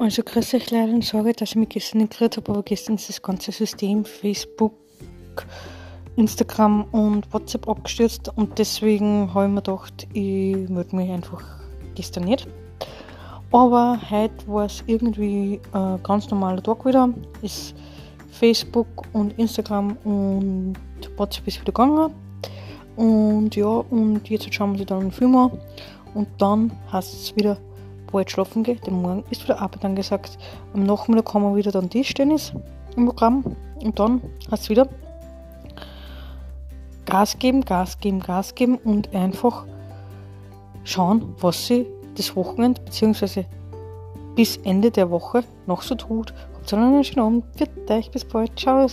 Also grüß euch leider und sorry, dass ich mich gestern nicht habe, aber gestern ist das ganze System Facebook, Instagram und WhatsApp abgestürzt und deswegen habe ich mir gedacht, ich melde mich einfach gestern nicht. Aber heute war es irgendwie ein ganz normaler Tag wieder. Ist Facebook und Instagram und WhatsApp ist wieder gegangen. Und ja, und jetzt schauen wir uns dann einen Film an. Und dann heißt es wieder bald schlafen gehen, denn morgen ist wieder Arbeit angesagt. Am Nachmittag kann man wieder dann Tischtennis im Programm und dann heißt es wieder Gas geben, Gas geben, Gas geben und einfach schauen, was sie das Wochenende bzw. bis Ende der Woche noch so tut. Habt einen schönen Abend, für euch, bis bald, ciao.